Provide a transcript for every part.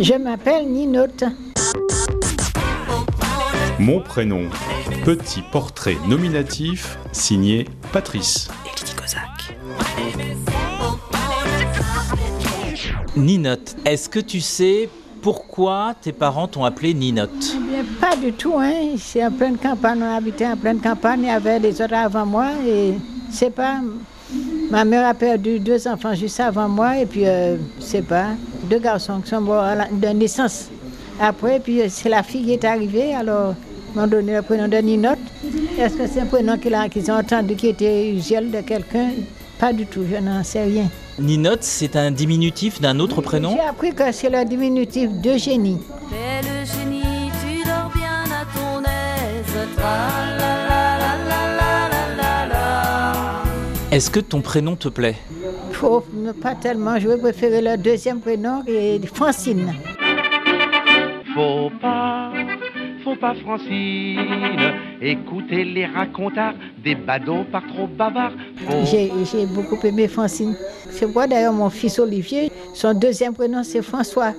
Je m'appelle Ninote. Mon prénom, petit portrait nominatif signé Patrice. Ninote, est-ce que tu sais pourquoi tes parents t'ont appelé Ninote? Eh bien, pas du tout, hein. C'est en pleine campagne, on habitait en pleine campagne, il y avait des autres avant moi et c'est pas. Ma mère a perdu deux enfants juste avant moi et puis, euh, c'est pas, deux garçons qui sont morts de naissance. Après, puis euh, c'est la fille qui est arrivée, alors m'ont donné le prénom de Ninote. Est-ce que c'est un prénom qu'ils ont entendu qui était usuel de quelqu'un? Pas du tout, je n'en sais rien. Ninote, c'est un diminutif d'un autre prénom? J'ai appris que c'est le diminutif de génie. Belle génie, tu dors bien à ton aise. Est-ce que ton prénom te plaît? Faut, ne pas tellement, je vais préférer le deuxième prénom qui est Francine. Faut pas, faut pas Francine, écouter les racontards des badauds par trop bavards. Faut J'ai beaucoup aimé Francine. C'est pourquoi d'ailleurs mon fils Olivier, son deuxième prénom c'est François,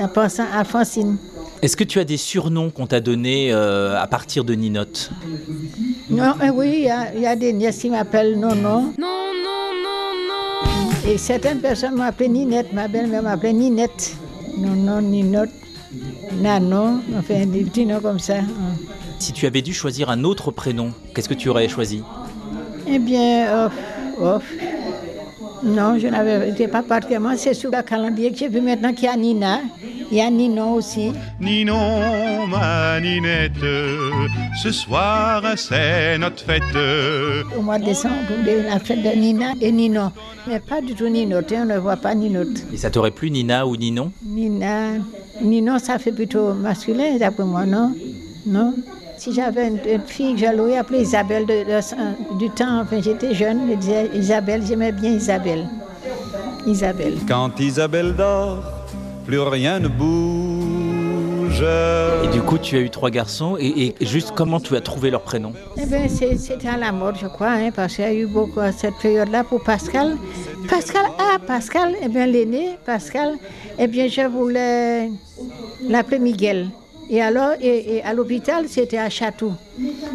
en pensant à Francine. Est-ce que tu as des surnoms qu'on t'a donnés euh, à partir de Ninote Non, euh, oui, il y y a des nièces qui m'appellent Nono. Non, non, non, non. Et certaines personnes appelé Ninette, ma belle-mère m'appelait Ninette. Nono, Ninotte, Nano, enfin des petits noms comme ça. hein. Si tu avais dû choisir un autre prénom, qu'est-ce que tu aurais choisi? Eh bien, oh, oh, non, je n'avais pas particulièrement. C'est sur le calendrier que j'ai vu maintenant qu'il y a Nina. Il y a Ninon aussi. Ninon, ma Ninette, ce soir c'est notre fête. Au mois de décembre, la fête de Nina et Ninon. Mais pas du tout Ninote, on ne voit pas Ninote. Et ça t'aurait plu Nina ou Ninon Nina, Ninon, ça fait plutôt masculin, d'après moi, non? Non? Si j'avais une, une fille que j'allais appeler Isabelle de- de- du temps, enfin j'étais jeune, je disais Isabelle, j'aimais bien Isabelle. Isabelle. Quand Isabelle dort, plus rien ne bouge. Et du coup, tu as eu trois garçons. Et, et juste comment tu as trouvé leur prénom Eh bien, c'est- c'était à la mode, je crois, hein, parce qu'il y a eu beaucoup à cette période-là pour Pascal. Pascal, ah, Pascal, eh bien, l'aîné, Pascal, eh bien, je voulais l'appeler Miguel. Et alors, et, à l'hôpital, c'était à Château.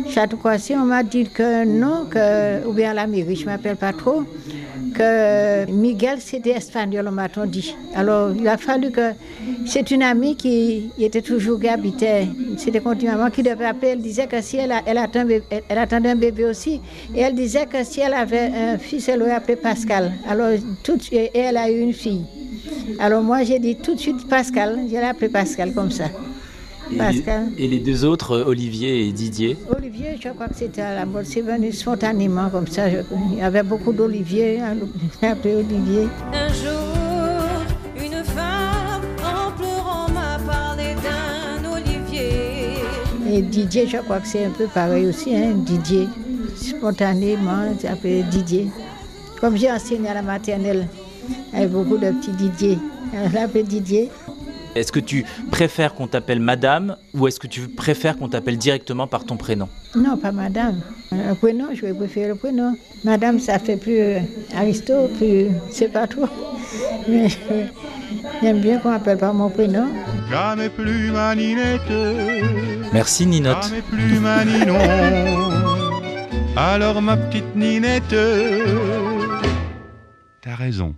Château Croissy, on m'a dit que non, que, ou bien à la mairie, je ne m'appelle pas trop, que Miguel, c'était espagnol, on m'a dit. Alors, il a fallu que. C'est une amie qui était toujours, qui habitait, c'était continuellement, qui devait appeler. Elle disait que si elle, elle, attendait un bébé aussi, et elle disait que si elle avait un fils, elle l'aurait appelé Pascal. Alors, tout et elle a eu une fille. Alors, moi, j'ai dit tout de suite Pascal, je l'ai appelé Pascal comme ça. Et, Pascal. et les deux autres, euh, Olivier et Didier Olivier, je crois que c'était à la mode, c'est venu spontanément comme ça. Je- il y avait beaucoup d'Olivier, hein, appelé Olivier. Un jour, une femme en pleurant m'a parlé d'un olivier. Et Didier, je crois que c'est un peu pareil aussi, hein, Didier. Spontanément, j'ai appelé Didier. Comme j'ai enseigné à la maternelle, il y avait beaucoup de petits Didier. Alors, je l'appelais Didier. Est-ce que tu préfères qu'on t'appelle madame ou est-ce que tu préfères qu'on t'appelle directement par ton prénom? Non, pas madame. Le prénom, je vais préférer le prénom. Madame, ça fait plus euh, aristo, plus. c'est pas trop. Mais euh, j'aime bien qu'on m'appelle par mon prénom. Jamais plus ma Ninette, Merci Ninote. jamais plus ma Ninon. Alors ma petite Ninette, t'as raison.